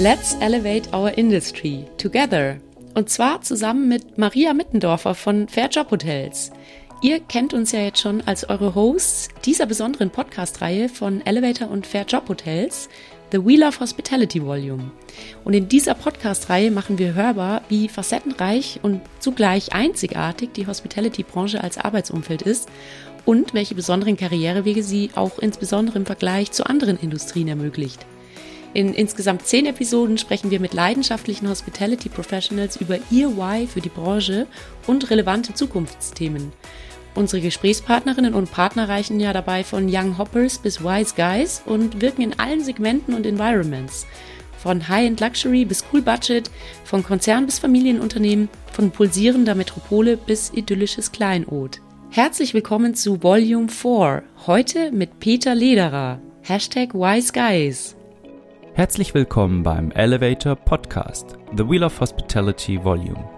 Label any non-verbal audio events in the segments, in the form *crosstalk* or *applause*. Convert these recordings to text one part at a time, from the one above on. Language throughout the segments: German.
Let's Elevate Our Industry Together. Und zwar zusammen mit Maria Mittendorfer von Fair Job Hotels. Ihr kennt uns ja jetzt schon als eure Hosts dieser besonderen Podcast-Reihe von Elevator und Fair Job Hotels, The Wheel of Hospitality Volume. Und in dieser Podcast-Reihe machen wir hörbar, wie facettenreich und zugleich einzigartig die Hospitality-Branche als Arbeitsumfeld ist und welche besonderen Karrierewege sie auch insbesondere im Vergleich zu anderen Industrien ermöglicht. In insgesamt zehn Episoden sprechen wir mit leidenschaftlichen Hospitality Professionals über ihr Why für die Branche und relevante Zukunftsthemen. Unsere Gesprächspartnerinnen und Partner reichen ja dabei von Young Hoppers bis Wise Guys und wirken in allen Segmenten und Environments. Von High-End Luxury bis Cool Budget, von Konzern bis Familienunternehmen, von pulsierender Metropole bis idyllisches Kleinod. Herzlich willkommen zu Volume 4, heute mit Peter Lederer. Hashtag Wise Guys. Herzlich willkommen beim Elevator Podcast, The Wheel of Hospitality Volume.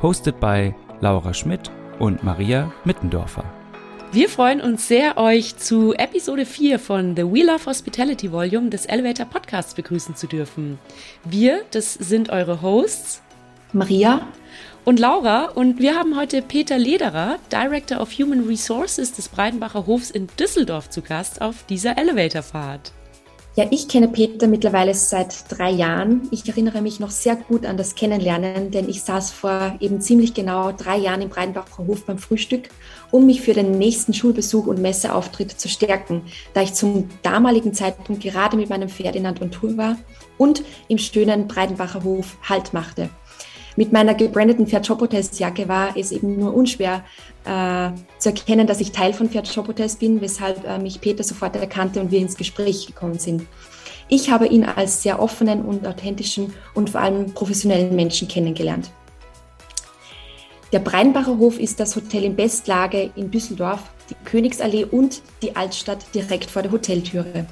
Hosted by Laura Schmidt und Maria Mittendorfer. Wir freuen uns sehr, euch zu Episode 4 von The Wheel of Hospitality Volume des Elevator Podcasts begrüßen zu dürfen. Wir, das sind eure Hosts Maria und Laura und wir haben heute Peter Lederer, Director of Human Resources des Breitenbacher Hofs in Düsseldorf zu Gast auf dieser Elevatorfahrt. Ja, ich kenne Peter mittlerweile seit drei Jahren. Ich erinnere mich noch sehr gut an das Kennenlernen, denn ich saß vor eben ziemlich genau drei Jahren im Breitenbacher Hof beim Frühstück, um mich für den nächsten Schulbesuch und Messeauftritt zu stärken, da ich zum damaligen Zeitpunkt gerade mit meinem Ferdinand und Tour war und im schönen Breitenbacher Hof Halt machte. Mit meiner gebrandeten Fair Job Hotels Jacke war es eben nur unschwer äh, zu erkennen, dass ich Teil von Fair Job Hotels bin, weshalb äh, mich Peter sofort erkannte und wir ins Gespräch gekommen sind. Ich habe ihn als sehr offenen und authentischen und vor allem professionellen Menschen kennengelernt. Der Breinbacher Hof ist das Hotel in Bestlage in Düsseldorf, die Königsallee und die Altstadt direkt vor der Hoteltüre.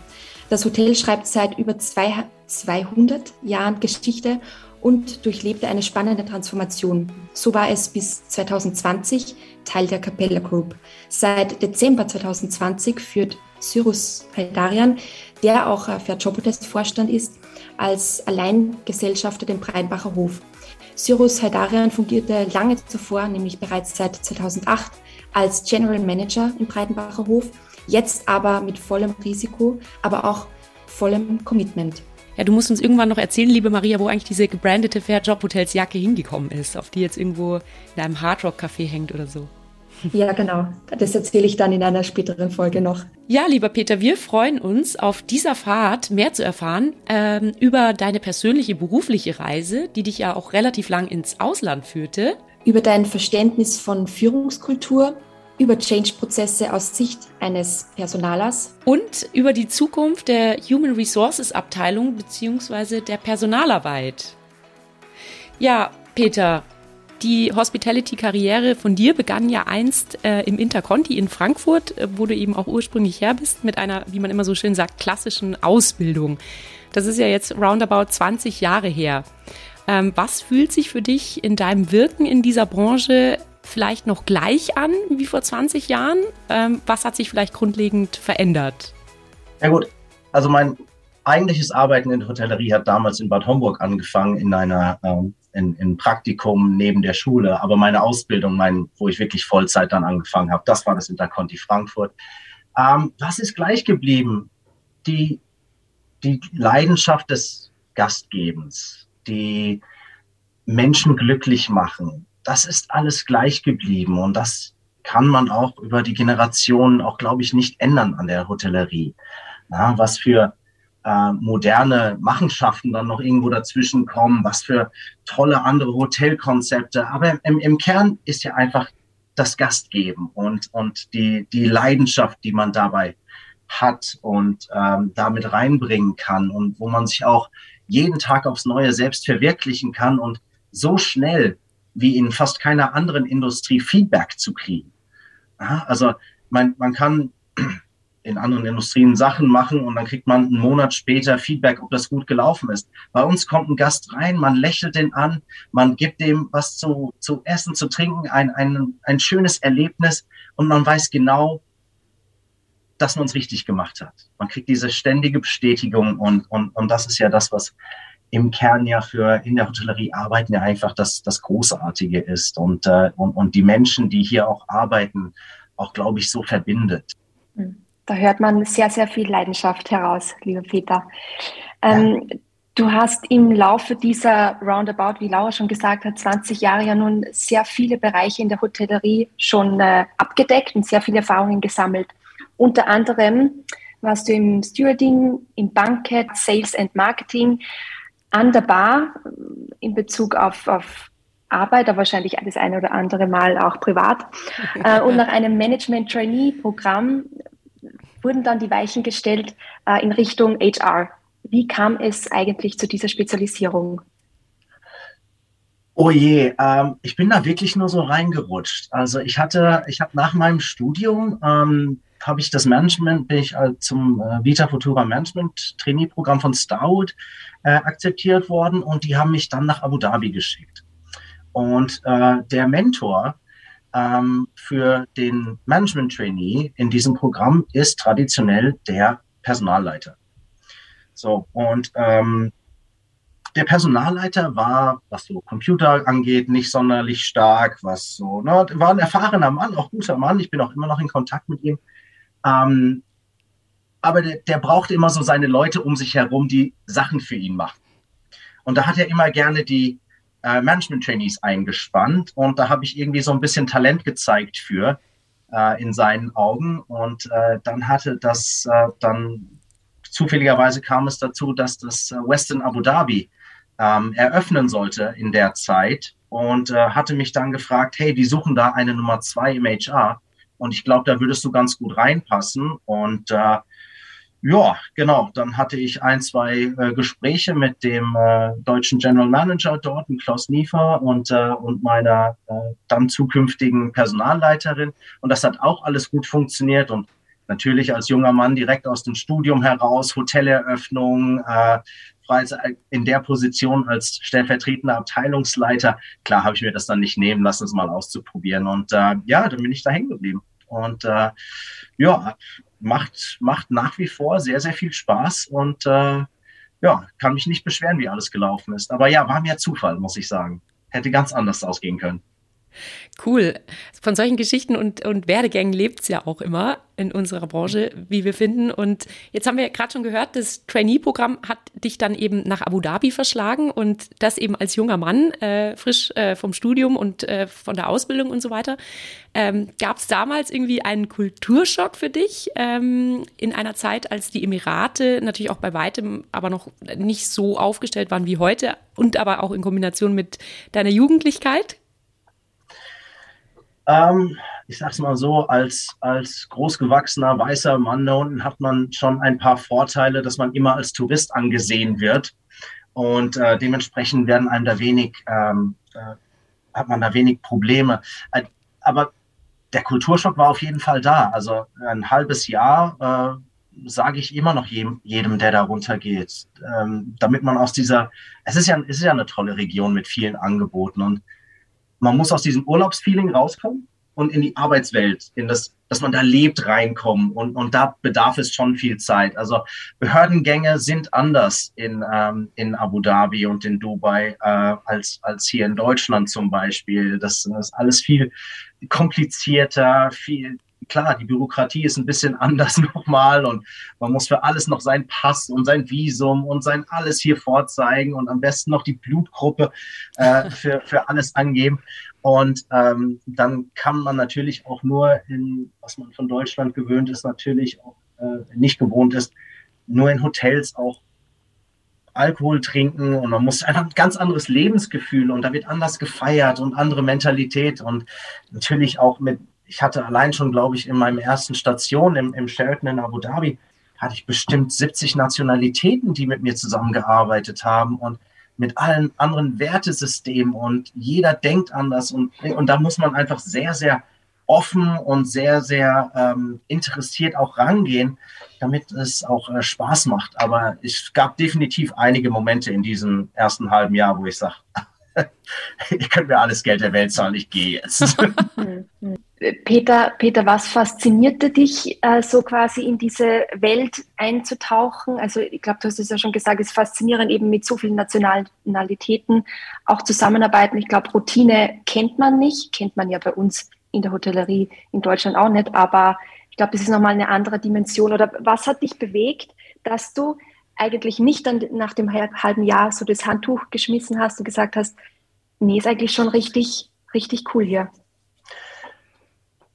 Das Hotel schreibt seit über 200 Jahren Geschichte und durchlebte eine spannende Transformation. So war es bis 2020 Teil der Capella Group. Seit Dezember 2020 führt Cyrus Heidarian, der auch Fair Jobotest Vorstand ist, als Alleingesellschafter den Breinbacher Hof. Cyrus Heidarian fungierte lange zuvor, nämlich bereits seit 2008, als General Manager im Breitenbacher Hof, jetzt aber mit vollem Risiko, aber auch vollem Commitment. Ja, du musst uns irgendwann noch erzählen, liebe Maria, wo eigentlich diese gebrandete Fair Job Hotels Jacke hingekommen ist, auf die jetzt irgendwo in einem Hardrock Café hängt oder so. Ja, genau. Das erzähle ich dann in einer späteren Folge noch. Ja, lieber Peter, wir freuen uns, auf dieser Fahrt mehr zu erfahren ähm, über deine persönliche berufliche Reise, die dich ja auch relativ lang ins Ausland führte. Über dein Verständnis von Führungskultur über Change-Prozesse aus Sicht eines Personalers. Und über die Zukunft der Human Resources Abteilung bzw. der Personalarbeit. Ja, Peter, die Hospitality-Karriere von dir begann ja einst äh, im Interconti in Frankfurt, äh, wo du eben auch ursprünglich her bist, mit einer, wie man immer so schön sagt, klassischen Ausbildung. Das ist ja jetzt roundabout 20 Jahre her. Ähm, was fühlt sich für dich in deinem Wirken in dieser Branche vielleicht noch gleich an wie vor 20 Jahren? Ähm, was hat sich vielleicht grundlegend verändert? Ja gut, also mein eigentliches Arbeiten in der Hotellerie hat damals in Bad Homburg angefangen, in einer ähm, in, in Praktikum neben der Schule. Aber meine Ausbildung, mein, wo ich wirklich Vollzeit dann angefangen habe, das war das Interconti Frankfurt. Ähm, was ist gleich geblieben? Die, die Leidenschaft des Gastgebens, die Menschen glücklich machen, das ist alles gleich geblieben und das kann man auch über die Generationen auch, glaube ich, nicht ändern an der Hotellerie. Ja, was für äh, moderne Machenschaften dann noch irgendwo dazwischen kommen, was für tolle andere Hotelkonzepte. Aber im, im Kern ist ja einfach das Gastgeben und, und die, die Leidenschaft, die man dabei hat und ähm, damit reinbringen kann und wo man sich auch jeden Tag aufs Neue selbst verwirklichen kann und so schnell wie in fast keiner anderen Industrie Feedback zu kriegen. Ja, also man, man kann in anderen Industrien Sachen machen und dann kriegt man einen Monat später Feedback, ob das gut gelaufen ist. Bei uns kommt ein Gast rein, man lächelt den an, man gibt dem was zu, zu essen, zu trinken, ein, ein, ein schönes Erlebnis und man weiß genau, dass man es richtig gemacht hat. Man kriegt diese ständige Bestätigung und, und, und das ist ja das, was im Kern ja für in der Hotellerie arbeiten ja einfach das, das Großartige ist und, äh, und, und die Menschen, die hier auch arbeiten, auch, glaube ich, so verbindet. Hm. Da hört man sehr, sehr viel Leidenschaft heraus, lieber Peter. Ähm, ja. Du hast im Laufe dieser Roundabout, wie Laura schon gesagt hat, 20 Jahre ja nun sehr viele Bereiche in der Hotellerie schon äh, abgedeckt und sehr viele Erfahrungen gesammelt. Unter anderem warst du im Stewarding, im Banket, Sales and Marketing, an der Bar in Bezug auf, auf Arbeit, aber wahrscheinlich das eine oder andere Mal auch privat. *laughs* äh, und nach einem Management-Trainee-Programm wurden dann die Weichen gestellt äh, in Richtung HR. Wie kam es eigentlich zu dieser Spezialisierung? Oh je, ähm, ich bin da wirklich nur so reingerutscht. Also ich hatte, ich habe nach meinem Studium ähm, habe ich das Management, bin ich zum äh, Vita Futura Management Trainee-Programm von Stout äh, akzeptiert worden und die haben mich dann nach Abu Dhabi geschickt. Und äh, der Mentor ähm, für den Management Trainee in diesem Programm ist traditionell der Personalleiter. So, und ähm, der Personalleiter war, was so Computer angeht, nicht sonderlich stark, was so, ne, war ein erfahrener Mann, auch guter Mann. Ich bin auch immer noch in Kontakt mit ihm. Ähm, aber der, der braucht immer so seine Leute um sich herum, die Sachen für ihn machen. Und da hat er immer gerne die äh, Management-Trainees eingespannt. Und da habe ich irgendwie so ein bisschen Talent gezeigt für äh, in seinen Augen. Und äh, dann hatte das äh, dann zufälligerweise kam es dazu, dass das äh, Western Abu Dhabi ähm, eröffnen sollte in der Zeit und äh, hatte mich dann gefragt, hey, die suchen da eine Nummer zwei im HR und ich glaube, da würdest du ganz gut reinpassen. Und äh, ja, genau, dann hatte ich ein, zwei äh, Gespräche mit dem äh, deutschen General Manager dort, Klaus Niefer und, äh, und meiner äh, dann zukünftigen Personalleiterin. Und das hat auch alles gut funktioniert. Und natürlich als junger Mann direkt aus dem Studium heraus, Hoteleröffnung, äh, in der Position als stellvertretender Abteilungsleiter, klar habe ich mir das dann nicht nehmen lassen, es mal auszuprobieren. Und äh, ja, dann bin ich da hängen geblieben. Und äh, ja, macht, macht nach wie vor sehr, sehr viel Spaß und äh, ja, kann mich nicht beschweren, wie alles gelaufen ist. Aber ja, war mehr Zufall, muss ich sagen. Hätte ganz anders ausgehen können. Cool. Von solchen Geschichten und, und Werdegängen lebt es ja auch immer in unserer Branche, wie wir finden. Und jetzt haben wir gerade schon gehört, das Trainee-Programm hat dich dann eben nach Abu Dhabi verschlagen und das eben als junger Mann, äh, frisch äh, vom Studium und äh, von der Ausbildung und so weiter. Ähm, Gab es damals irgendwie einen Kulturschock für dich ähm, in einer Zeit, als die Emirate natürlich auch bei weitem aber noch nicht so aufgestellt waren wie heute und aber auch in Kombination mit deiner Jugendlichkeit? Ähm, ich sag's mal so, als, als großgewachsener weißer Mann da unten hat man schon ein paar Vorteile, dass man immer als Tourist angesehen wird. Und äh, dementsprechend werden einem da wenig, ähm, äh, hat man da wenig Probleme. Aber der Kulturschock war auf jeden Fall da. Also ein halbes Jahr äh, sage ich immer noch jedem, jedem, der da runtergeht, ähm, damit man aus dieser, es ist ja, es ist ja eine tolle Region mit vielen Angeboten und man muss aus diesem Urlaubsfeeling rauskommen und in die Arbeitswelt, in das, dass man da lebt, reinkommen. Und, und da bedarf es schon viel Zeit. Also Behördengänge sind anders in, ähm, in Abu Dhabi und in Dubai äh, als, als hier in Deutschland zum Beispiel. Das, das ist alles viel komplizierter, viel, klar, die Bürokratie ist ein bisschen *laughs* anders nochmal und man muss für alles noch seinen Pass und sein Visum und sein alles hier vorzeigen und am besten noch die Blutgruppe äh, *laughs* für, für alles angeben. Und ähm, dann kann man natürlich auch nur in, was man von Deutschland gewöhnt ist, natürlich auch äh, nicht gewohnt ist, nur in Hotels auch Alkohol trinken und man muss ein ganz anderes Lebensgefühl und da wird anders gefeiert und andere Mentalität und natürlich auch mit ich hatte allein schon, glaube ich, in meinem ersten Station im, im Sheraton in Abu Dhabi, hatte ich bestimmt 70 Nationalitäten, die mit mir zusammengearbeitet haben und mit allen anderen Wertesystemen und jeder denkt anders und, und da muss man einfach sehr, sehr offen und sehr, sehr ähm, interessiert auch rangehen, damit es auch äh, Spaß macht. Aber es gab definitiv einige Momente in diesem ersten halben Jahr, wo ich sage, *laughs* ihr könnt mir alles Geld der Welt zahlen, ich gehe jetzt. *laughs* *laughs* Peter, Peter, was faszinierte dich, äh, so quasi in diese Welt einzutauchen? Also ich glaube, du hast es ja schon gesagt, es ist faszinierend, eben mit so vielen Nationalitäten auch zusammenarbeiten. Ich glaube, Routine kennt man nicht, kennt man ja bei uns in der Hotellerie in Deutschland auch nicht, aber ich glaube, das ist nochmal eine andere Dimension. Oder was hat dich bewegt, dass du eigentlich nicht dann nach dem halben Jahr so das Handtuch geschmissen hast und gesagt hast, nee, ist eigentlich schon richtig, richtig cool hier?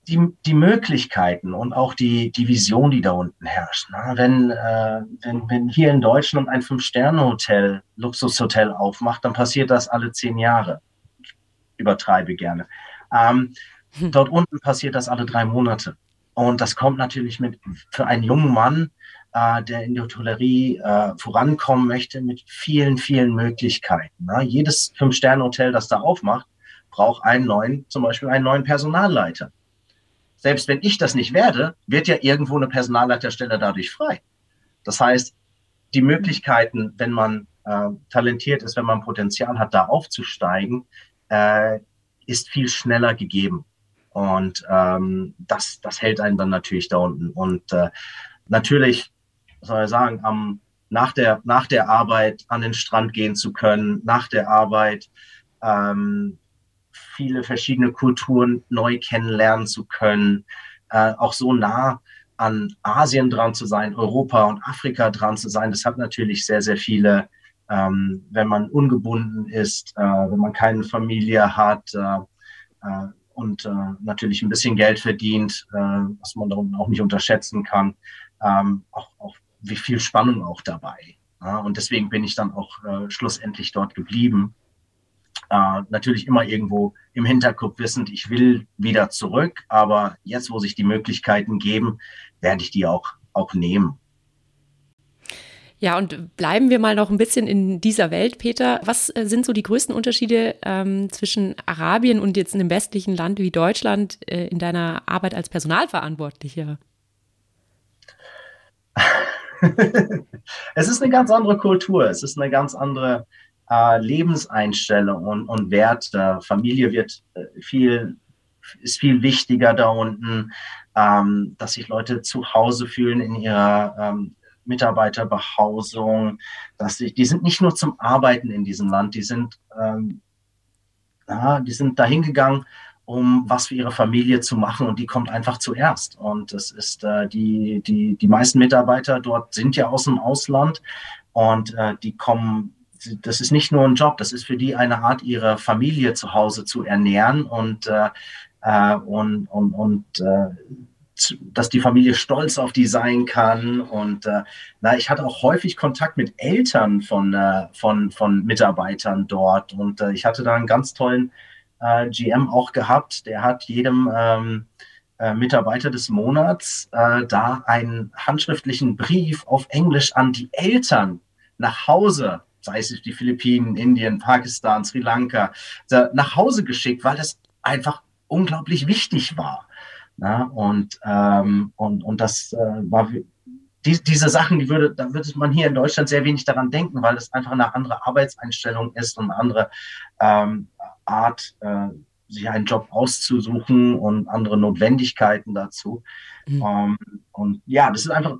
Die, die Möglichkeiten und auch die, die Vision, die da unten herrscht. Na, wenn, äh, wenn, wenn hier in Deutschland ein Fünf-Sterne-Hotel, Luxushotel aufmacht, dann passiert das alle zehn Jahre. Ich übertreibe gerne. Ähm, hm. Dort unten passiert das alle drei Monate. Und das kommt natürlich mit für einen jungen Mann, äh, der in der Hotellerie äh, vorankommen möchte, mit vielen, vielen Möglichkeiten. Ne? Jedes Fünf-Sterne-Hotel, das da aufmacht, braucht einen neuen, zum Beispiel einen neuen Personalleiter. Selbst wenn ich das nicht werde, wird ja irgendwo eine Personalleiterstelle dadurch frei. Das heißt, die Möglichkeiten, wenn man äh, talentiert ist, wenn man Potenzial hat, da aufzusteigen, äh, ist viel schneller gegeben. Und ähm, das, das hält einen dann natürlich da unten. Und äh, natürlich, soll ich sagen, am, nach, der, nach der Arbeit an den Strand gehen zu können, nach der Arbeit ähm, viele verschiedene Kulturen neu kennenlernen zu können, äh, auch so nah an Asien dran zu sein, Europa und Afrika dran zu sein, das hat natürlich sehr, sehr viele, ähm, wenn man ungebunden ist, äh, wenn man keine Familie hat, äh, äh und äh, natürlich ein bisschen Geld verdient, äh, was man darum auch nicht unterschätzen kann. Ähm, auch, auch wie viel Spannung auch dabei. Ja? Und deswegen bin ich dann auch schlussendlich dort geblieben. Äh, natürlich immer irgendwo im Hinterkopf wissend, ich will wieder zurück, aber jetzt, wo sich die Möglichkeiten geben, werde ich die auch, auch nehmen. Ja, und bleiben wir mal noch ein bisschen in dieser Welt, Peter. Was äh, sind so die größten Unterschiede ähm, zwischen Arabien und jetzt einem westlichen Land wie Deutschland äh, in deiner Arbeit als Personalverantwortlicher? *laughs* es ist eine ganz andere Kultur, es ist eine ganz andere äh, Lebenseinstellung und, und Wert. Äh, Familie wird äh, viel, ist viel wichtiger da unten, ähm, dass sich Leute zu Hause fühlen in ihrer ähm, Mitarbeiterbehausung, dass sie, die sind nicht nur zum Arbeiten in diesem Land, die sind, ähm, ja, die sind dahin gegangen, um was für ihre Familie zu machen und die kommt einfach zuerst. Und es ist äh, die, die, die meisten Mitarbeiter dort sind ja aus dem Ausland und äh, die kommen das ist nicht nur ein Job, das ist für die eine Art, ihre Familie zu Hause zu ernähren und, äh, äh und, und, und äh, dass die Familie stolz auf die sein kann. Und äh, na, ich hatte auch häufig Kontakt mit Eltern von, äh, von, von Mitarbeitern dort. Und äh, ich hatte da einen ganz tollen äh, GM auch gehabt. Der hat jedem ähm, äh, Mitarbeiter des Monats äh, da einen handschriftlichen Brief auf Englisch an die Eltern nach Hause sei es die Philippinen, Indien, Pakistan, Sri Lanka, nach Hause geschickt, weil das einfach unglaublich wichtig war. Na, und, ähm, und, und das äh, war die, diese Sachen, die würde, da würde man hier in Deutschland sehr wenig daran denken, weil es einfach eine andere Arbeitseinstellung ist und eine andere ähm, Art, äh, sich einen Job auszusuchen und andere Notwendigkeiten dazu. Mhm. Ähm, und ja, das ist einfach,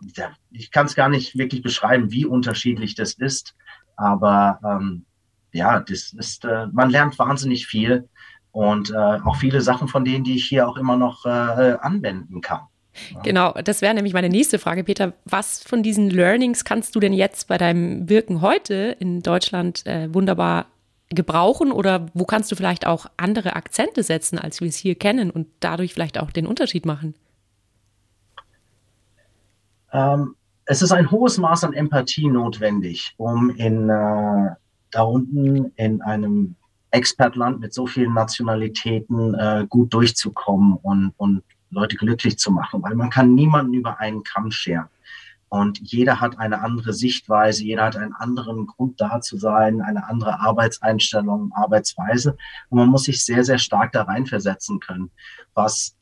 ich kann es gar nicht wirklich beschreiben, wie unterschiedlich das ist. Aber ähm, ja, das ist, äh, man lernt wahnsinnig viel und äh, auch viele Sachen von denen, die ich hier auch immer noch äh, anwenden kann. Genau, das wäre nämlich meine nächste Frage, Peter. Was von diesen Learnings kannst du denn jetzt bei deinem Wirken heute in Deutschland äh, wunderbar gebrauchen oder wo kannst du vielleicht auch andere Akzente setzen, als wir es hier kennen und dadurch vielleicht auch den Unterschied machen? Ähm, es ist ein hohes Maß an Empathie notwendig, um in äh, da unten in einem Expertland mit so vielen Nationalitäten äh, gut durchzukommen und, und Leute glücklich zu machen, weil man kann niemanden über einen Kamm scheren. Und jeder hat eine andere Sichtweise, jeder hat einen anderen Grund da zu sein, eine andere Arbeitseinstellung, Arbeitsweise. Und man muss sich sehr, sehr stark da reinversetzen können, was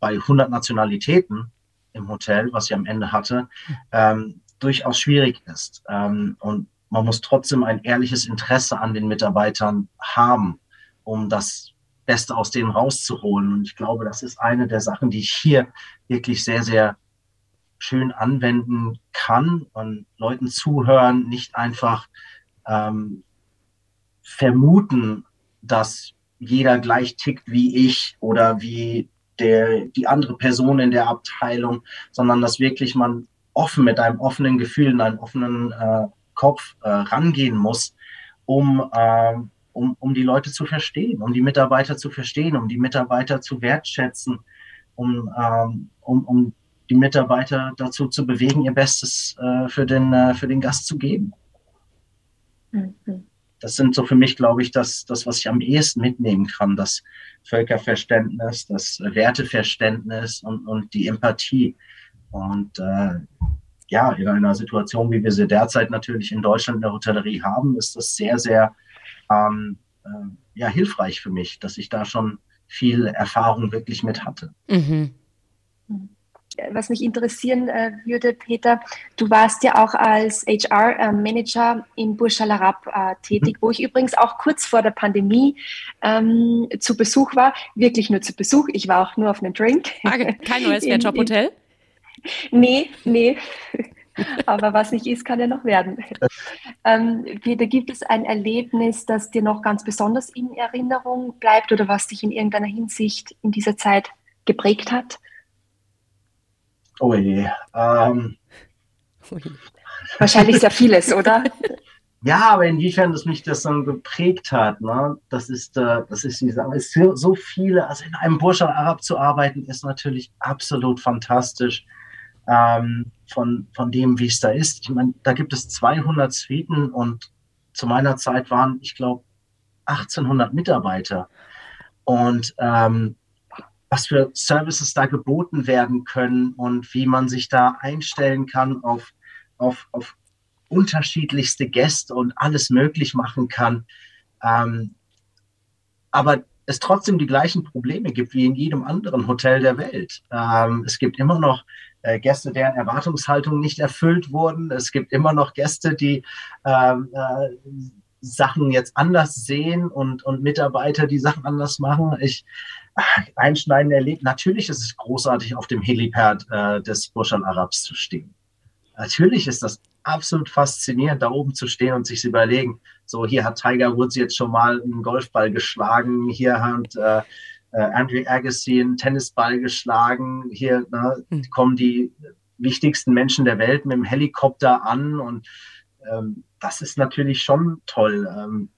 bei 100 Nationalitäten im Hotel, was ich am Ende hatte, ähm, durchaus schwierig ist. Ähm, und man muss trotzdem ein ehrliches Interesse an den Mitarbeitern haben, um das Beste aus denen rauszuholen. Und ich glaube, das ist eine der Sachen, die ich hier wirklich sehr, sehr schön anwenden kann und Leuten zuhören, nicht einfach ähm, vermuten, dass jeder gleich tickt wie ich oder wie der, die andere Person in der Abteilung, sondern dass wirklich man offen mit einem offenen Gefühl, in einem offenen äh, Kopf äh, rangehen muss, um, äh, um, um die Leute zu verstehen, um die Mitarbeiter zu verstehen, um die Mitarbeiter zu wertschätzen, um, ähm, um, um die Mitarbeiter dazu zu bewegen, ihr Bestes äh, für, den, äh, für den Gast zu geben. Mhm. Das sind so für mich, glaube ich, das, das, was ich am ehesten mitnehmen kann, das Völkerverständnis, das Werteverständnis und, und die Empathie. Und äh, ja, in einer Situation, wie wir sie derzeit natürlich in Deutschland in der Hotellerie haben, ist das sehr, sehr ähm, äh, ja, hilfreich für mich, dass ich da schon viel Erfahrung wirklich mit hatte. Mhm. Was mich interessieren äh, würde, Peter, du warst ja auch als HR-Manager in Burj Al Arab äh, tätig, mhm. wo ich übrigens auch kurz vor der Pandemie ähm, zu Besuch war. Wirklich nur zu Besuch. Ich war auch nur auf einen Drink. Ah, kein neues *laughs* Fairjob-Hotel? Nee, nee. *laughs* Aber was nicht ist, kann ja noch werden. Ähm, Peter, gibt es ein Erlebnis, das dir noch ganz besonders in Erinnerung bleibt oder was dich in irgendeiner Hinsicht in dieser Zeit geprägt hat? Oh je. Ähm, Wahrscheinlich sehr vieles, oder? *laughs* Ja, aber inwiefern das mich das dann geprägt hat, ne? das ist, äh, das ist die Sache. Es sind so viele, also in einem Burj Arab zu arbeiten, ist natürlich absolut fantastisch ähm, von, von dem, wie es da ist. Ich meine, da gibt es 200 Suiten und zu meiner Zeit waren, ich glaube, 1800 Mitarbeiter. Und ähm, was für Services da geboten werden können und wie man sich da einstellen kann auf, auf, auf unterschiedlichste Gäste und alles möglich machen kann. Ähm, aber es trotzdem die gleichen Probleme gibt wie in jedem anderen Hotel der Welt. Ähm, es gibt immer noch äh, Gäste, deren Erwartungshaltung nicht erfüllt wurden. Es gibt immer noch Gäste, die ähm, äh, Sachen jetzt anders sehen und, und Mitarbeiter, die Sachen anders machen. Ich einschneiden erlebt. Natürlich ist es großartig, auf dem Helipad äh, des Burj Al Arabs zu stehen. Natürlich ist das absolut faszinierend, da oben zu stehen und sich zu überlegen, so hier hat Tiger Woods jetzt schon mal einen Golfball geschlagen, hier hat äh, äh, Andrew Agassi einen Tennisball geschlagen. Hier ne, mhm. kommen die wichtigsten Menschen der Welt mit dem Helikopter an und ähm, das ist natürlich schon toll. Ähm,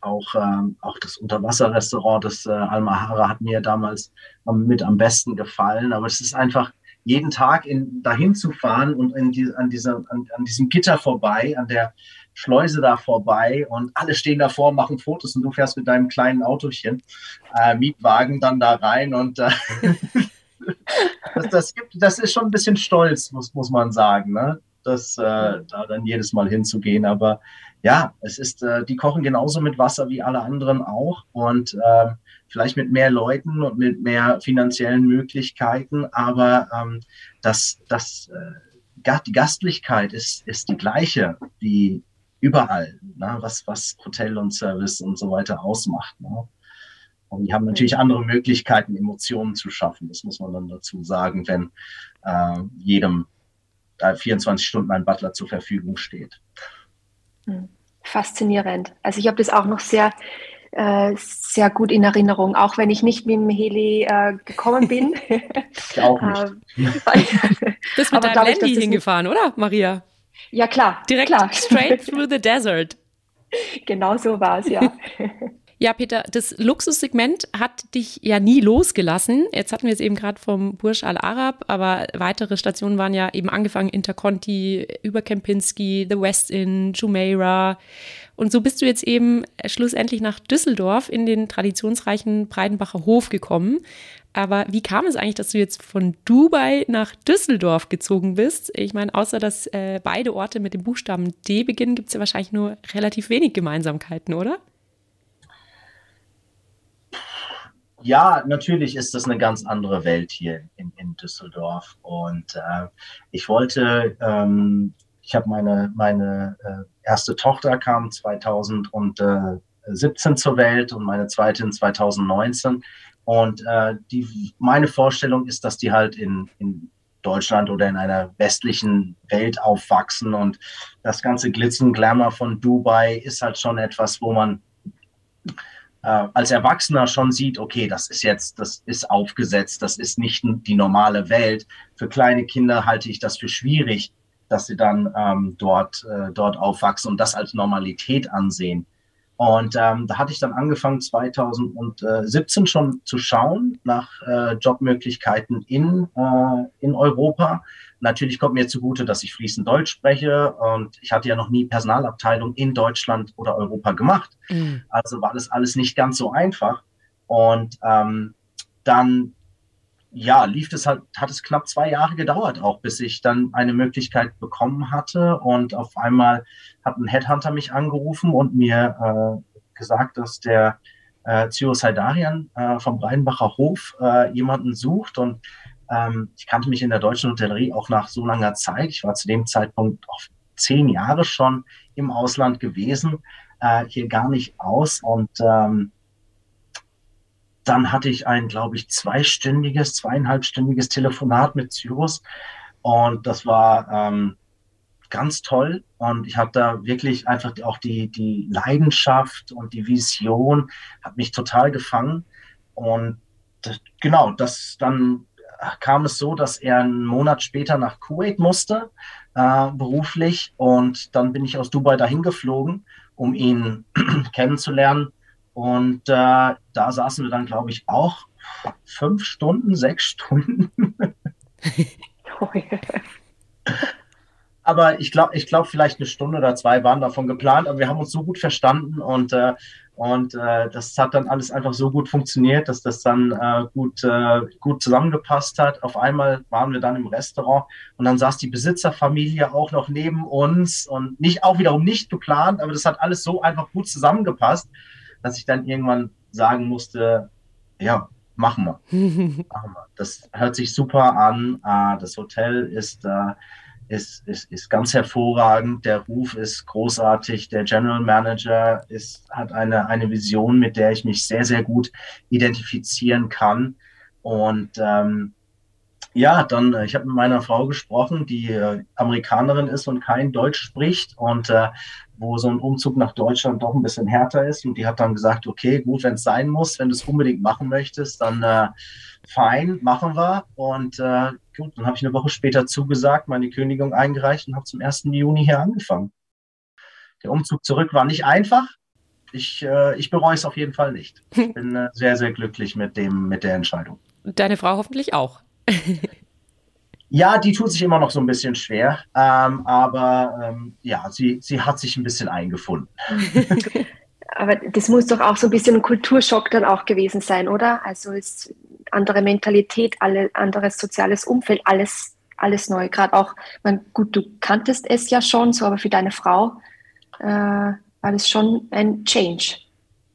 auch, ähm, auch das Unterwasserrestaurant des äh, Almahara hat mir damals mit am besten gefallen. Aber es ist einfach jeden Tag in, dahin zu fahren und in die, an, dieser, an, an diesem Gitter vorbei, an der Schleuse da vorbei und alle stehen davor, machen Fotos und du fährst mit deinem kleinen Autochen, äh, Mietwagen dann da rein und äh, *laughs* das, das, gibt, das ist schon ein bisschen stolz, muss, muss man sagen, ne? das, äh, da dann jedes Mal hinzugehen. Aber ja, es ist, äh, die kochen genauso mit Wasser wie alle anderen auch und äh, vielleicht mit mehr Leuten und mit mehr finanziellen Möglichkeiten, aber ähm, das, das, äh, die Gastlichkeit ist, ist die gleiche wie überall, ne? was, was Hotel und Service und so weiter ausmacht. Ne? Und die haben natürlich andere Möglichkeiten, Emotionen zu schaffen. Das muss man dann dazu sagen, wenn äh, jedem äh, 24 Stunden ein Butler zur Verfügung steht. Hm. Faszinierend. Also ich habe das auch noch sehr äh, sehr gut in Erinnerung, auch wenn ich nicht mit dem Heli äh, gekommen bin. *laughs* ich auch nicht. *laughs* Bist mit deinem Handy hingefahren, oder, Maria? Ja, klar. Direkt klar. straight through the desert. *laughs* Genau so war es, ja. Ja, Peter, das Luxussegment hat dich ja nie losgelassen. Jetzt hatten wir es eben gerade vom Burj Al Arab, aber weitere Stationen waren ja eben angefangen Interconti, über Kempinski, The West Inn, Jumeirah. Und so bist du jetzt eben schlussendlich nach Düsseldorf in den traditionsreichen Breidenbacher Hof gekommen. Aber wie kam es eigentlich, dass du jetzt von Dubai nach Düsseldorf gezogen bist? Ich meine, außer dass äh, beide Orte mit dem Buchstaben D beginnen, gibt es ja wahrscheinlich nur relativ wenig Gemeinsamkeiten, oder? Ja, natürlich ist das eine ganz andere Welt hier in, in Düsseldorf. Und äh, ich wollte, ähm, ich habe meine, meine äh, erste Tochter kam 2011 2017 zur Welt und meine zweite in 2019. Und äh, die, meine Vorstellung ist, dass die halt in, in Deutschland oder in einer westlichen Welt aufwachsen. Und das ganze Glitzen, Glamour von Dubai ist halt schon etwas, wo man äh, als Erwachsener schon sieht, okay, das ist jetzt, das ist aufgesetzt, das ist nicht die normale Welt. Für kleine Kinder halte ich das für schwierig, dass sie dann ähm, dort, äh, dort aufwachsen und das als Normalität ansehen. Und ähm, da hatte ich dann angefangen, 2017 schon zu schauen nach äh, Jobmöglichkeiten in, äh, in Europa. Natürlich kommt mir zugute, dass ich fließend Deutsch spreche und ich hatte ja noch nie Personalabteilung in Deutschland oder Europa gemacht. Mhm. Also war das alles nicht ganz so einfach. Und ähm, dann ja, lief es halt, hat es knapp zwei Jahre gedauert auch, bis ich dann eine Möglichkeit bekommen hatte. Und auf einmal hat ein Headhunter mich angerufen und mir äh, gesagt, dass der äh, Zio Saidarian äh, vom Breidenbacher Hof äh, jemanden sucht. Und ähm, ich kannte mich in der deutschen Hotellerie auch nach so langer Zeit. Ich war zu dem Zeitpunkt auch zehn Jahre schon im Ausland gewesen, äh, hier gar nicht aus. Und ähm, dann hatte ich ein, glaube ich, zweistündiges, zweieinhalbstündiges Telefonat mit Cyrus. Und das war ähm, ganz toll. Und ich habe da wirklich einfach auch die, die Leidenschaft und die Vision hat mich total gefangen. Und das, genau, das dann kam es so, dass er einen Monat später nach Kuwait musste, äh, beruflich. Und dann bin ich aus Dubai dahin geflogen, um ihn *clears throat* kennenzulernen. Und äh, da saßen wir dann, glaube ich, auch fünf Stunden, sechs Stunden. *laughs* aber ich glaube, ich glaube, vielleicht eine Stunde oder zwei waren davon geplant, aber wir haben uns so gut verstanden und, äh, und äh, das hat dann alles einfach so gut funktioniert, dass das dann äh, gut, äh, gut zusammengepasst hat. Auf einmal waren wir dann im Restaurant und dann saß die Besitzerfamilie auch noch neben uns und nicht auch wiederum nicht geplant, aber das hat alles so einfach gut zusammengepasst dass ich dann irgendwann sagen musste, ja, machen wir. *laughs* machen wir. Das hört sich super an. Ah, das Hotel ist, äh, ist, ist, ist ganz hervorragend. Der Ruf ist großartig. Der General Manager ist, hat eine, eine Vision, mit der ich mich sehr, sehr gut identifizieren kann. Und ähm, ja, dann, äh, ich habe mit meiner Frau gesprochen, die äh, Amerikanerin ist und kein Deutsch spricht. Und äh, wo so ein Umzug nach Deutschland doch ein bisschen härter ist. Und die hat dann gesagt, okay, gut, wenn es sein muss, wenn du es unbedingt machen möchtest, dann äh, fein, machen wir. Und äh, gut, dann habe ich eine Woche später zugesagt, meine Kündigung eingereicht und habe zum 1. Juni hier angefangen. Der Umzug zurück war nicht einfach. Ich, äh, ich bereue es auf jeden Fall nicht. *laughs* Ich bin äh, sehr, sehr glücklich mit, dem, mit der Entscheidung. Deine Frau hoffentlich auch. *laughs* Ja, die tut sich immer noch so ein bisschen schwer, ähm, aber ähm, ja, sie, sie hat sich ein bisschen eingefunden. *laughs* aber das muss doch auch so ein bisschen ein Kulturschock dann auch gewesen sein, oder? Also ist andere Mentalität, alle, anderes soziales Umfeld, alles, alles neu. Gerade auch, man, gut, du kanntest es ja schon, so aber für deine Frau äh, war das schon ein Change.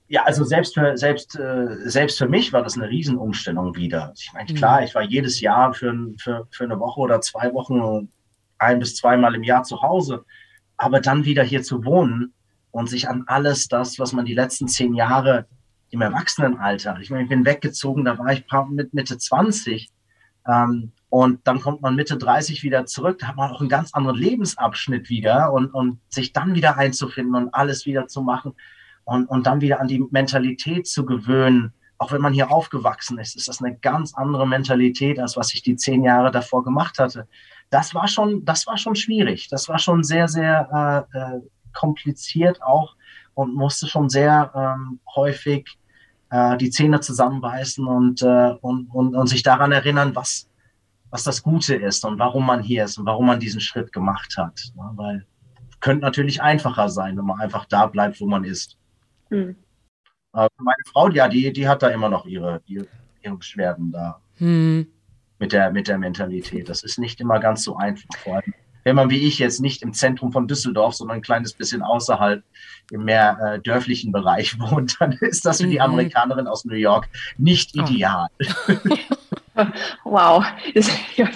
Ja, also selbst für, selbst, äh, selbst für mich war das eine Riesenumstellung wieder. Ich meine, klar, mhm. ich war jedes Jahr für, für, für eine Woche oder zwei Wochen ein bis zweimal im Jahr zu Hause. Aber dann wieder hier zu wohnen und sich an alles das, was man die letzten zehn Jahre im Erwachsenenalter, ich meine, ich bin weggezogen, da war ich mit Mitte 20. Ähm, und dann kommt man Mitte 30 wieder zurück, da hat man auch einen ganz anderen Lebensabschnitt wieder und, und sich dann wieder einzufinden und alles wieder zu machen und, und dann wieder an die Mentalität zu gewöhnen. Auch wenn man hier aufgewachsen ist, ist das eine ganz andere Mentalität, als was ich die zehn Jahre davor gemacht hatte. Das war schon, das war schon schwierig. Das war schon sehr, sehr äh, äh, kompliziert auch und musste schon sehr ähm, häufig äh, die Zähne zusammenbeißen und, äh, und, und, und sich daran erinnern, was, was das Gute ist und warum man hier ist und warum man diesen Schritt gemacht hat. Ja, weil könnte natürlich einfacher sein, wenn man einfach da bleibt, wo man ist. Hm. Äh, meine Frau, ja, die, die hat da immer noch ihre, ihre, ihre Beschwerden da. Hm. Mit, der, mit der Mentalität. Das ist nicht immer ganz so einfach. Vor allem, wenn man wie ich jetzt nicht im Zentrum von Düsseldorf, sondern ein kleines bisschen außerhalb im mehr äh, dörflichen Bereich *laughs* wohnt, dann ist das für die mhm. Amerikanerin aus New York nicht ah. ideal. Oh. *laughs* wow. Das, *laughs*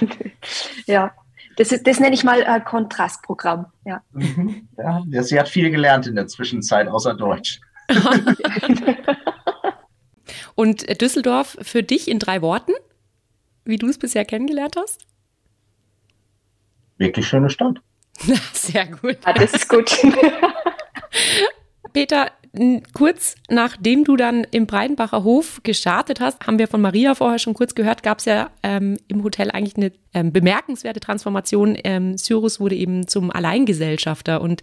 ja. Das, ist, das nenne ich mal äh, Kontrastprogramm. Ja. Mhm. ja. Sie hat viel gelernt in der Zwischenzeit, außer Deutsch. Und Düsseldorf für dich in drei Worten, wie du es bisher kennengelernt hast? Wirklich schöne Stadt. *laughs* Sehr gut. Ja, das ist gut. *laughs* *laughs* Peter, kurz nachdem du dann im Breidenbacher Hof gestartet hast, haben wir von Maria vorher schon kurz gehört, gab es ja ähm, im Hotel eigentlich eine ähm, bemerkenswerte Transformation. Ähm, Cyrus wurde eben zum Alleingesellschafter und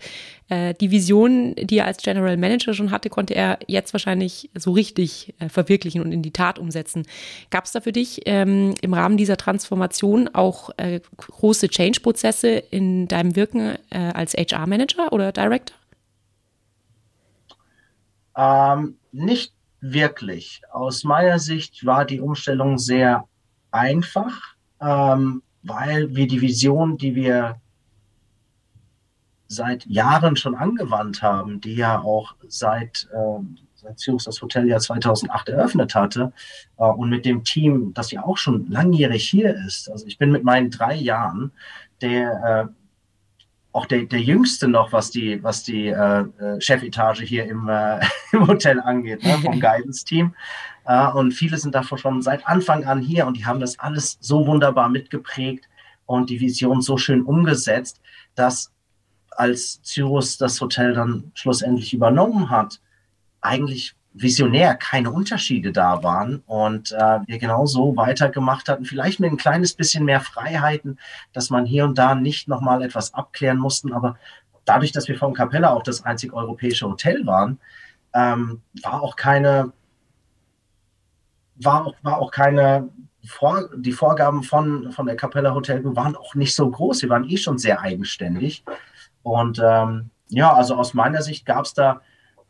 äh, die Vision, die er als General Manager schon hatte, konnte er jetzt wahrscheinlich so richtig äh, verwirklichen und in die Tat umsetzen. Gab es da für dich ähm, im Rahmen dieser Transformation auch äh, große Change-Prozesse in deinem Wirken äh, als HR-Manager oder Director? Ähm, nicht wirklich. Aus meiner Sicht war die Umstellung sehr einfach, ähm, weil wir die Vision, die wir seit Jahren schon angewandt haben, die ja auch seit, äh, seit Zürich das Hotel ja 2008 eröffnet hatte äh, und mit dem Team, das ja auch schon langjährig hier ist. Also ich bin mit meinen drei Jahren der äh, auch der, der Jüngste noch, was die, was die äh, äh Chefetage hier im, äh, *laughs* im Hotel angeht, ne, vom *laughs* Guidance-Team. Äh, und viele sind davon schon seit Anfang an hier und die haben das alles so wunderbar mitgeprägt und die Vision so schön umgesetzt, dass als Cyrus das Hotel dann schlussendlich übernommen hat, eigentlich visionär keine Unterschiede da waren und äh, wir genauso weitergemacht hatten, vielleicht mit ein kleines bisschen mehr Freiheiten, dass man hier und da nicht nochmal etwas abklären mussten, aber dadurch, dass wir vom Capella auch das einzig europäische Hotel waren, ähm, war auch keine, war auch, war auch keine, Vor die Vorgaben von, von der Capella Hotel waren auch nicht so groß, wir waren eh schon sehr eigenständig. Und ähm, ja, also aus meiner Sicht gab es da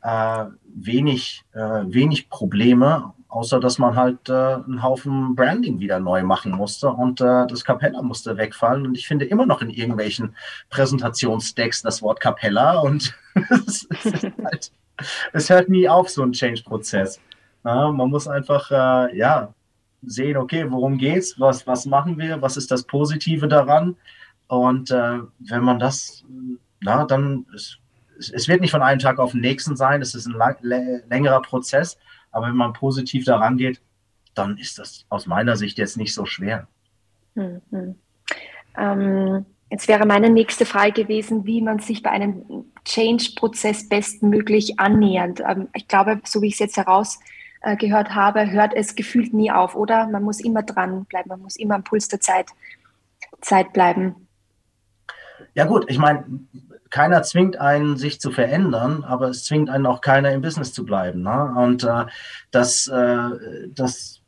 äh, wenig, äh, wenig Probleme, außer dass man halt äh, einen Haufen Branding wieder neu machen musste und äh, das Capella musste wegfallen. Und ich finde immer noch in irgendwelchen Präsentationsdecks das Wort Capella und *laughs* es, halt, es, hört nie auf, so ein Change-Prozess. Man muss einfach, äh, ja, sehen, okay, worum geht's, was, was machen wir, was ist das Positive daran? Und äh, wenn man das, na, dann ist es wird nicht von einem Tag auf den nächsten sein, es ist ein lang, längerer Prozess, aber wenn man positiv daran geht, dann ist das aus meiner Sicht jetzt nicht so schwer. Mhm. Ähm, jetzt wäre meine nächste Frage gewesen, wie man sich bei einem Change-Prozess bestmöglich annähert. Ähm, ich glaube, so wie ich es jetzt herausgehört äh, habe, hört es gefühlt nie auf, oder? Man muss immer dranbleiben, man muss immer am Puls der Zeit, Zeit bleiben. Ja gut, ich meine, keiner zwingt einen, sich zu verändern, aber es zwingt einen auch keiner im Business zu bleiben. Ne? Und äh, dass, äh, dass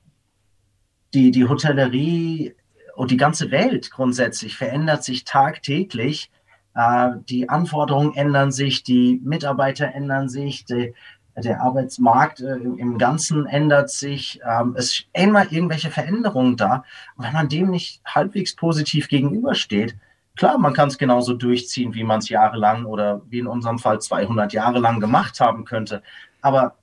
die, die Hotellerie und die ganze Welt grundsätzlich verändert sich tagtäglich. Äh, die Anforderungen ändern sich, die Mitarbeiter ändern sich, die, der Arbeitsmarkt äh, im Ganzen ändert sich. Ähm, es ist immer irgendwelche Veränderungen da. Und wenn man dem nicht halbwegs positiv gegenübersteht, Klar, man kann es genauso durchziehen, wie man es jahrelang oder wie in unserem Fall 200 Jahre lang gemacht haben könnte. Aber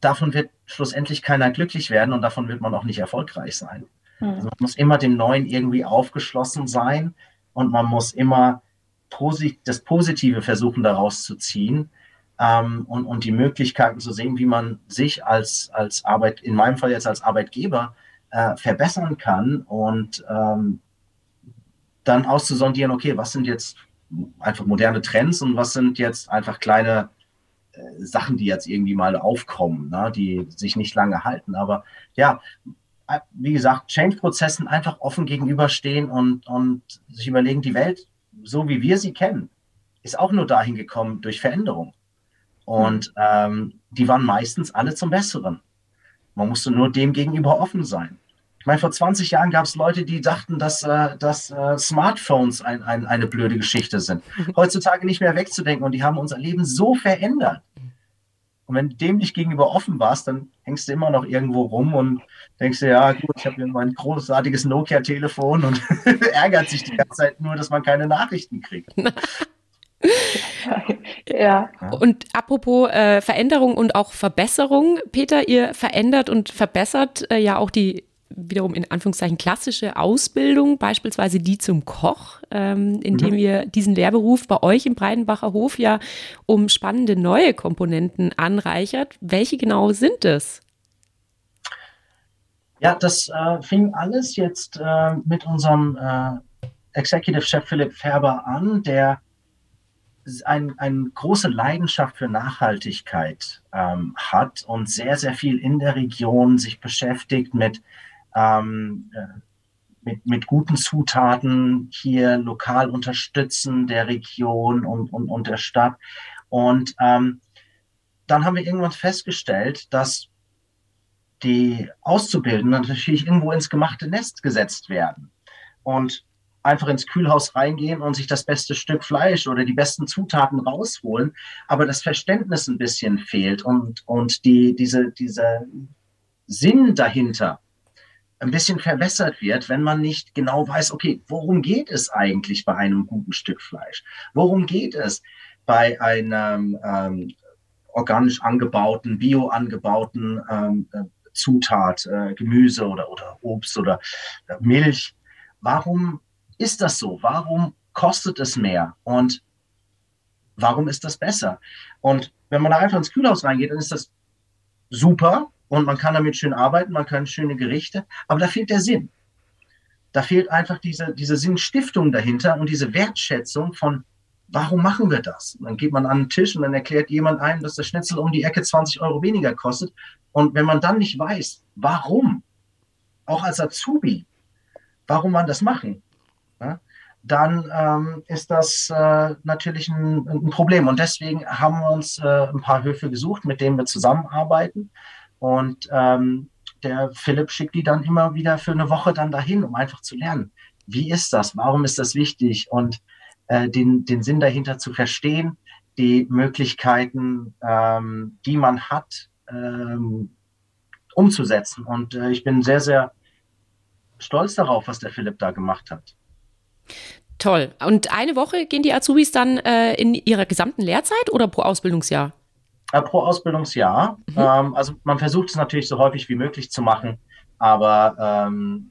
davon wird schlussendlich keiner glücklich werden und davon wird man auch nicht erfolgreich sein. Mhm. Also man muss immer dem Neuen irgendwie aufgeschlossen sein und man muss immer posit das Positive versuchen daraus zu ziehen ähm, und, und die Möglichkeiten zu sehen, wie man sich als, als Arbeit, in meinem Fall jetzt als Arbeitgeber, äh, verbessern kann und ähm, dann auszusondieren, okay, was sind jetzt einfach moderne Trends und was sind jetzt einfach kleine äh, Sachen, die jetzt irgendwie mal aufkommen, ne, die sich nicht lange halten. Aber ja, äh, wie gesagt, Change-Prozessen einfach offen gegenüberstehen und, und sich überlegen, die Welt, so wie wir sie kennen, ist auch nur dahin gekommen durch Veränderung. Und ähm, die waren meistens alle zum Besseren. Man musste nur dem gegenüber offen sein. Ich meine, vor 20 Jahren gab es Leute, die dachten, dass, äh, dass äh, Smartphones ein, ein, eine blöde Geschichte sind. Heutzutage nicht mehr wegzudenken und die haben unser Leben so verändert. Und wenn du dem nicht gegenüber offen warst, dann hängst du immer noch irgendwo rum und denkst dir, ja gut, ich habe hier mein großartiges Nokia-Telefon und *laughs* ärgert sich die ganze Zeit nur, dass man keine Nachrichten kriegt. *laughs* ja. Und apropos äh, Veränderung und auch Verbesserung, Peter, ihr verändert und verbessert äh, ja auch die wiederum in Anführungszeichen klassische Ausbildung, beispielsweise die zum Koch, ähm, indem mhm. ihr diesen Lehrberuf bei euch im Breidenbacher Hof ja um spannende neue Komponenten anreichert. Welche genau sind es? Ja, das äh, fing alles jetzt äh, mit unserem äh, Executive Chef Philipp Färber an, der ein, eine große Leidenschaft für Nachhaltigkeit ähm, hat und sehr, sehr viel in der Region sich beschäftigt mit, ähm, äh, mit, mit guten Zutaten hier lokal unterstützen der Region und, und, und der Stadt. Und ähm, dann haben wir irgendwann festgestellt, dass die Auszubildenden natürlich irgendwo ins gemachte Nest gesetzt werden. Und einfach ins Kühlhaus reingehen und sich das beste Stück Fleisch oder die besten Zutaten rausholen, aber das Verständnis ein bisschen fehlt und, und die, diese, dieser Sinn dahinter ein bisschen verwässert wird, wenn man nicht genau weiß, okay, worum geht es eigentlich bei einem guten Stück Fleisch? Worum geht es bei einem ähm, organisch angebauten, bio angebauten ähm, äh, Zutat, äh, Gemüse oder, oder Obst oder äh, Milch? Warum ist das so? Warum kostet es mehr? Und warum ist das besser? Und wenn man da einfach ins Kühlhaus reingeht, dann ist das super und man kann damit schön arbeiten, man kann schöne Gerichte, aber da fehlt der Sinn. Da fehlt einfach diese, diese Sinnstiftung dahinter und diese Wertschätzung von, warum machen wir das? Und dann geht man an den Tisch und dann erklärt jemand einem, dass der Schnitzel um die Ecke 20 Euro weniger kostet. Und wenn man dann nicht weiß, warum, auch als Azubi, warum man das machen, ja, dann ähm, ist das äh, natürlich ein, ein, Problem. Und deswegen haben wir uns äh, ein paar Höfe gesucht, mit denen wir zusammenarbeiten. Und ähm, der Philipp schickt die dann immer wieder für eine Woche dann dahin, um einfach zu lernen. Wie ist das? Warum ist das wichtig? Und äh, den, den Sinn dahinter zu verstehen, die Möglichkeiten, ähm, die man hat, ähm, umzusetzen. Und äh, ich bin sehr, sehr stolz darauf, was der Philipp da gemacht hat. Toll. Und eine Woche gehen die Azubis dann äh, in ihrer gesamten Lehrzeit oder pro Ausbildungsjahr? Äh, pro Ausbildungsjahr. Mhm. Ähm, also man versucht es natürlich so häufig wie möglich zu machen, aber ähm,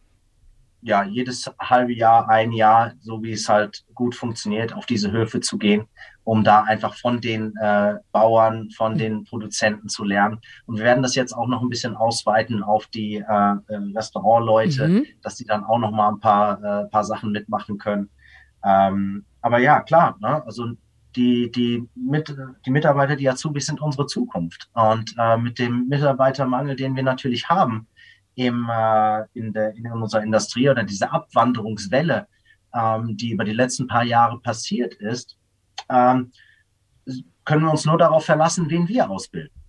ja, jedes halbe Jahr, ein Jahr, so wie es halt gut funktioniert, auf diese Höfe zu gehen, um da einfach von den äh, Bauern, von den Produzenten zu lernen. Und wir werden das jetzt auch noch ein bisschen ausweiten auf die äh, äh Restaurantleute, mhm. dass die dann auch noch mal ein paar, äh, paar Sachen mitmachen können. Ähm, aber ja, klar, ne? also die, die, mit, die Mitarbeiter, die Azubis sind unsere Zukunft. Und äh, mit dem Mitarbeitermangel, den wir natürlich haben, im, äh, in, der, in unserer Industrie oder diese Abwanderungswelle, ähm, die über die letzten paar Jahre passiert ist, ähm, können wir uns nur darauf verlassen, wen wir ausbilden.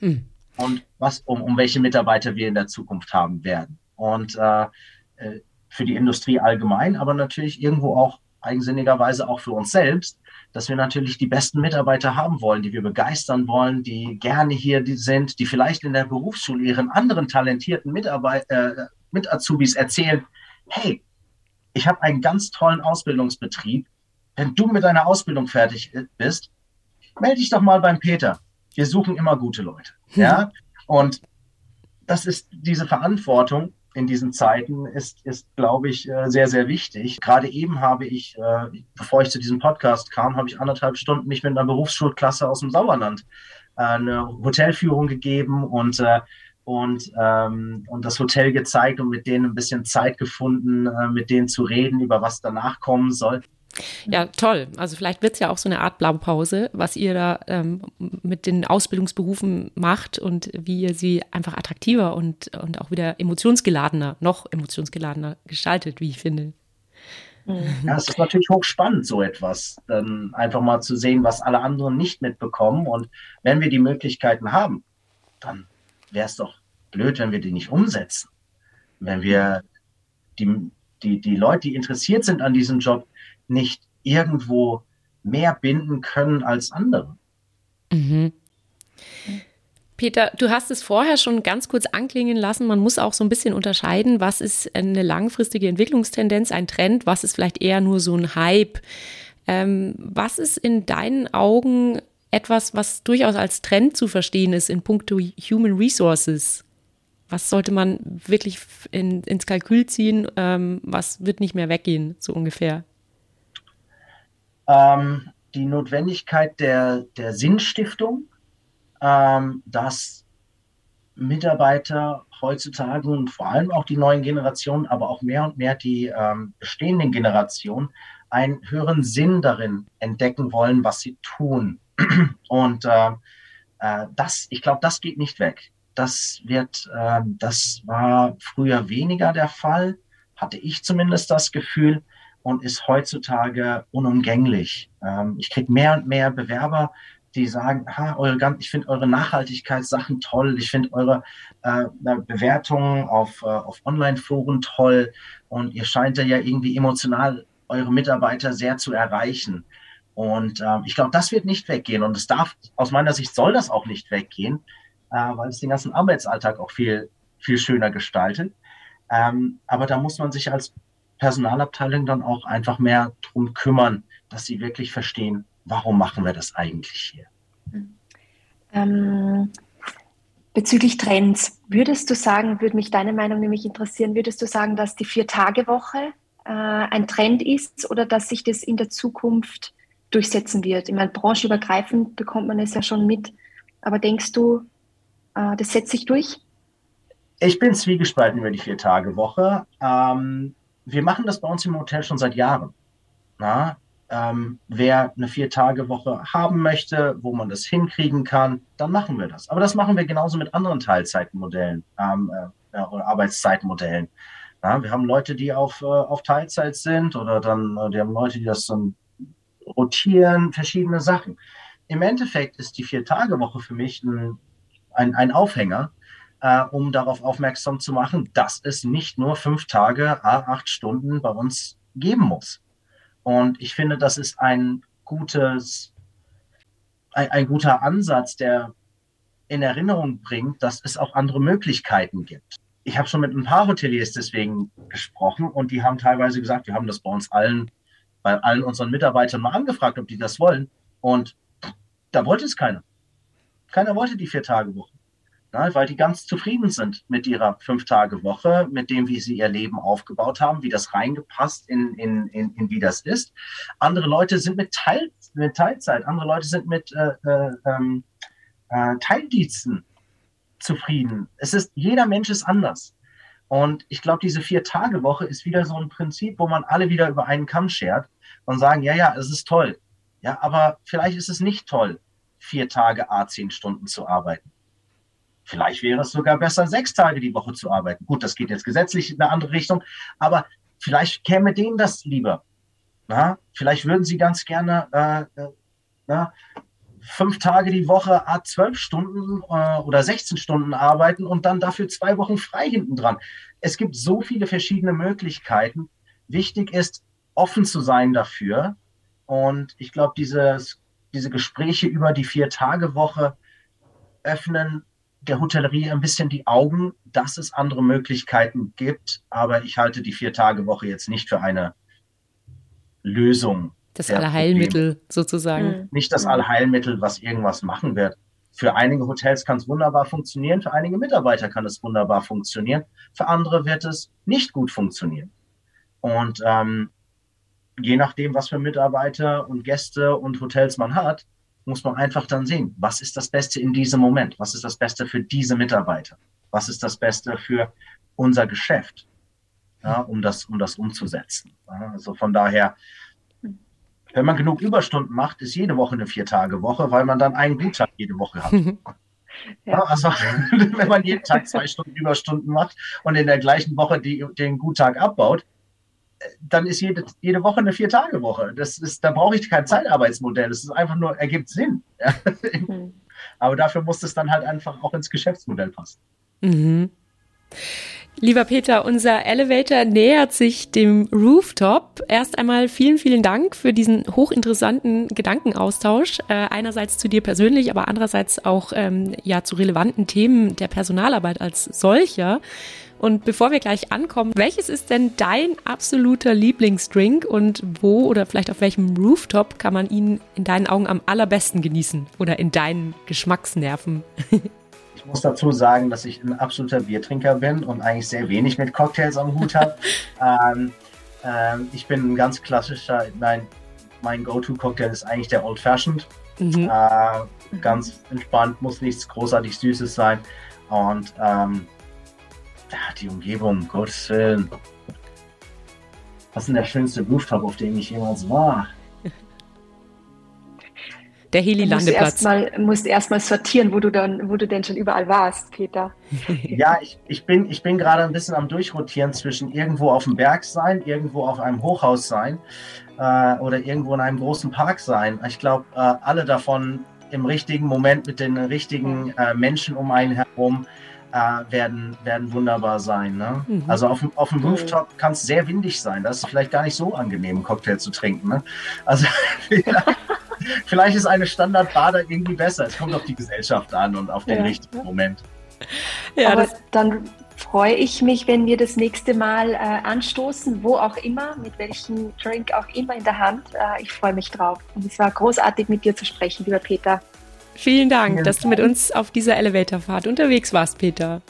Hm. Und was, um, um welche Mitarbeiter wir in der Zukunft haben werden. Und äh, äh für die Industrie allgemein, aber natürlich irgendwo auch eigensinnigerweise auch für uns selbst, dass wir natürlich die besten Mitarbeiter haben wollen, die wir begeistern wollen, die gerne hier sind, die vielleicht in der Berufsschule ihren anderen talentierten Mitarbeit äh, mit Azubis erzählen, hey, ich habe einen ganz tollen Ausbildungsbetrieb. Wenn du mit deiner Ausbildung fertig bist, melde dich doch mal beim Peter. Wir suchen immer gute Leute. Hm. Ja? Und das ist diese Verantwortung, in diesen Zeiten ist, ist glaube ich, äh, sehr, sehr wichtig. Gerade eben habe ich, äh, bevor ich zu diesem Podcast kam, habe ich anderthalb Stunden mich mit einer Berufsschulklasse aus dem Sauerland äh, eine Hotelführung gegeben und und, ähm, und das Hotel gezeigt und mit denen ein bisschen Zeit gefunden, mit denen zu reden, über was danach kommen soll. Ja, toll. Also vielleicht wird es ja auch so eine Art Blaupause, was ihr da ähm, mit den Ausbildungsberufen macht und wie ihr sie einfach attraktiver und, und auch wieder emotionsgeladener, noch emotionsgeladener gestaltet, wie ich finde. Ja, es ist natürlich hochspannend, so etwas. Dann einfach mal zu sehen, was alle anderen nicht mitbekommen. Und wenn wir die Möglichkeiten haben, dann wäre es doch blöd, wenn wir die nicht umsetzen. Wenn wir die, die, die Leute, die interessiert sind an diesem Job, nicht irgendwo mehr binden können als andere. Mhm. Peter, du hast es vorher schon ganz kurz anklingen lassen. Man muss auch so ein bisschen unterscheiden, was ist eine langfristige Entwicklungstendenz, ein Trend, was ist vielleicht eher nur so ein Hype. Ähm, was ist in deinen Augen etwas, was durchaus als Trend zu verstehen ist in puncto Human Resources? Was sollte man wirklich in, ins Kalkül ziehen? Ähm, was wird nicht mehr weggehen, so ungefähr? Ähm, die Notwendigkeit der, der Sinnstiftung, ähm, dass Mitarbeiter heutzutage und vor allem auch die neuen Generationen, aber auch mehr und mehr die ähm, bestehenden Generationen einen höheren Sinn darin entdecken wollen, was sie tun. *clears throat* Und äh, äh, das, ich glaube, das geht nicht weg. Das wird, äh, das war früher weniger der Fall, hatte ich zumindest das Gefühl und ist heutzutage unumgänglich. Ähm, ich kriege mehr und mehr Bewerber, die sagen, ha, eure, ich finde eure Nachhaltigkeitssachen toll, ich finde eure äh, Bewertungen auf, äh, auf Online-Foren toll und ihr scheint ja irgendwie emotional eure Mitarbeiter sehr zu erreichen. Und äh, ich glaube, das wird nicht weggehen und es darf, aus meiner Sicht soll das auch nicht weggehen, äh, weil es den ganzen Arbeitsalltag auch viel, viel schöner gestaltet. Ähm, aber da muss man sich als Personalabteilung dann auch einfach mehr drum kümmern, dass sie wirklich verstehen, warum machen wir das eigentlich hier? Ähm, bezüglich Trends, würdest du sagen, würde mich deine Meinung nämlich interessieren, würdest du sagen, dass die Vier-Tage-Woche äh, ein Trend ist oder dass sich das in der Zukunft durchsetzen wird? Ich meine, branchenübergreifend bekommt man es ja schon mit, aber denkst du, äh, das setzt sich durch? Ich bin zwiegespalten über die Vier-Tage-Woche. Ähm, wir machen das bei uns im Hotel schon seit Jahren. Na, ähm, wer eine Vier-Tage-Woche haben möchte, wo man das hinkriegen kann, dann machen wir das. Aber das machen wir genauso mit anderen Teilzeitmodellen ähm, äh, oder Arbeitszeitmodellen. Ja, wir haben Leute, die auf, äh, auf Teilzeit sind oder dann, äh, die haben Leute, die das dann rotieren, verschiedene Sachen. Im Endeffekt ist die Vier-Tage-Woche für mich ein, ein, ein Aufhänger, äh, um darauf aufmerksam zu machen, dass es nicht nur fünf Tage, acht Stunden bei uns geben muss. Und ich finde, das ist ein gutes, ein, ein guter Ansatz, der in Erinnerung bringt, dass es auch andere Möglichkeiten gibt. Ich habe schon mit ein paar Hoteliers deswegen gesprochen und die haben teilweise gesagt, wir haben das bei uns allen, bei allen unseren Mitarbeitern mal angefragt, ob die das wollen. Und da wollte es keiner. Keiner wollte die Vier-Tage-Woche ne, weil die ganz zufrieden sind mit ihrer Fünf-Tage-Woche, mit dem, wie sie ihr Leben aufgebaut haben, wie das reingepasst in, in, in, in wie das ist. Andere Leute sind mit, Teil, mit Teilzeit, andere Leute sind mit äh, äh, ähm, äh, Teildiensten zufrieden. Es ist, jeder Mensch ist anders. Und ich glaube, diese Vier-Tage-Woche ist wieder so ein Prinzip, wo man alle wieder über einen Kamm schert und sagen, ja, ja, es ist toll. Ja, aber vielleicht ist es nicht toll, vier Tage A zehn Stunden zu arbeiten. Vielleicht wäre es sogar besser, sechs Tage die Woche zu arbeiten. Gut, das geht jetzt gesetzlich in eine andere Richtung, aber vielleicht käme denen das lieber. Na? Vielleicht würden sie ganz gerne äh, äh, na, fünf Tage die Woche a zwölf Stunden äh, oder 16 Stunden arbeiten und dann dafür zwei Wochen frei hinten dran. Es gibt so viele verschiedene Möglichkeiten. Wichtig ist, offen zu sein dafür. Und ich glaube, diese Gespräche über die Vier-Tage-Woche öffnen der Hotellerie ein bisschen die Augen, dass es andere Möglichkeiten gibt. Aber ich halte die Vier-Tage-Woche jetzt nicht für eine Lösung. Das Allheilmittel sozusagen. Mhm. Nicht das Allheilmittel, was irgendwas machen wird. Für einige Hotels kann es wunderbar funktionieren, für einige Mitarbeiter kann es wunderbar funktionieren, für andere wird es nicht gut funktionieren. Und ähm, je nachdem, was für Mitarbeiter und Gäste und Hotels man hat, muss man einfach dann sehen, was ist das Beste in diesem Moment? Was ist das Beste für diese Mitarbeiter? Was ist das Beste für unser Geschäft? Ja, um das, um das umzusetzen. Also von daher, wenn man genug Überstunden macht, ist jede Woche eine Vier-Tage-Woche, weil man dann einen Guttag jede Woche hat. *laughs* Ja. also *laughs* wenn man jeden Tag zwei Stunden Überstunden macht und in der gleichen Woche die, den Guttag abbaut, dann ist jede, jede Woche eine Vier-Tage-Woche. Das ist, da brauche ich kein Zeitarbeitsmodell. Das ist einfach nur, ergibt Sinn. *laughs* Ja. Mhm. Aber dafür muss es dann halt einfach auch ins Geschäftsmodell passen. Mhm. Lieber Peter, unser Elevator nähert sich dem Rooftop. Erst einmal vielen, vielen Dank für diesen hochinteressanten Gedankenaustausch. Äh, einerseits zu dir persönlich, aber andererseits auch ähm, ja zu relevanten Themen der Personalarbeit als solcher. Und bevor wir gleich ankommen, welches ist denn dein absoluter Lieblingsdrink und wo oder vielleicht auf welchem Rooftop kann man ihn in deinen Augen am allerbesten genießen oder in deinen Geschmacksnerven? *laughs* ich muss dazu sagen, dass ich ein absoluter Biertrinker bin und eigentlich sehr wenig mit Cocktails am Hut habe. *laughs* ähm, ähm, ich bin ein ganz klassischer, mein, mein Go-To-Cocktail ist eigentlich der Old Fashioned. Mhm. Äh, ganz entspannt, muss nichts großartig Süßes sein. Und ähm, die Umgebung, Gottes Willen. Was ist denn der schönste Rooftop, auf dem ich jemals war? Der Heli-Landeplatz. Du musst erstmal erst sortieren, wo du, dann, wo du denn schon überall warst, Peter. *laughs* ja, ich, ich bin, ich bin gerade ein bisschen am Durchrotieren zwischen irgendwo auf dem Berg sein, irgendwo auf einem Hochhaus sein äh, oder irgendwo in einem großen Park sein. Ich glaube, äh, alle davon im richtigen Moment mit den richtigen äh, Menschen um einen herum äh, werden, werden wunderbar sein. Ne? Mhm. Also auf, auf dem Rooftop kann es sehr windig sein. Das ist vielleicht gar nicht so angenehm, einen Cocktail zu trinken. Ne? Also *laughs* vielleicht ist eine Standardbader irgendwie besser. Es kommt auf die Gesellschaft an und auf den ja. richtigen Moment. Ja, Aber dann freue ich mich, wenn wir das nächste Mal äh, anstoßen, wo auch immer, mit welchem Drink auch immer in der Hand. Äh, ich freue mich drauf. Und es war großartig, mit dir zu sprechen, lieber Peter. Vielen Dank, Vielen dass du mit uns auf dieser Elevatorfahrt unterwegs warst, Peter.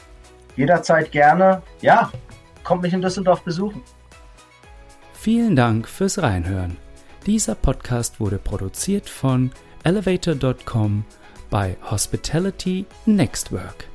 Jederzeit gerne. Ja, kommt mich in Düsseldorf besuchen. Vielen Dank fürs Reinhören. Dieser Podcast wurde produziert von elevator.com bei Hospitality Next Work.